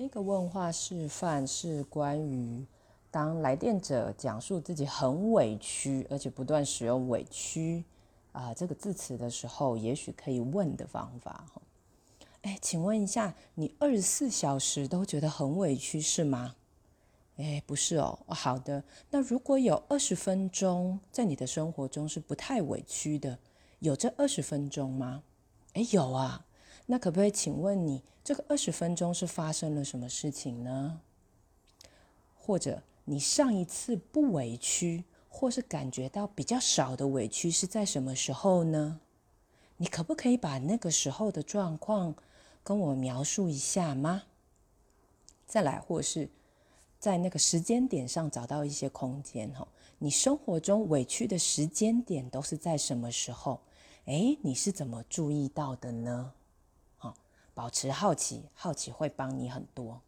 这个问话示范是关于当来电者讲述自己很委屈，而且不断使用“委屈”啊这个字词的时候，也许可以问的方法哈。哎，请问一下，你二十四小时都觉得很委屈是吗？哎，不是哦。好的，那如果有二十分钟在你的生活中是不太委屈的，有这二十分钟吗？哎，有啊。那可不可以请问你，这个二十分钟是发生了什么事情呢？或者你上一次不委屈，或是感觉到比较少的委屈是在什么时候呢？你可不可以把那个时候的状况跟我描述一下吗？再来，或是在那个时间点上找到一些空间哈。你生活中委屈的时间点都是在什么时候？诶，你是怎么注意到的呢？保持好奇，好奇会帮你很多。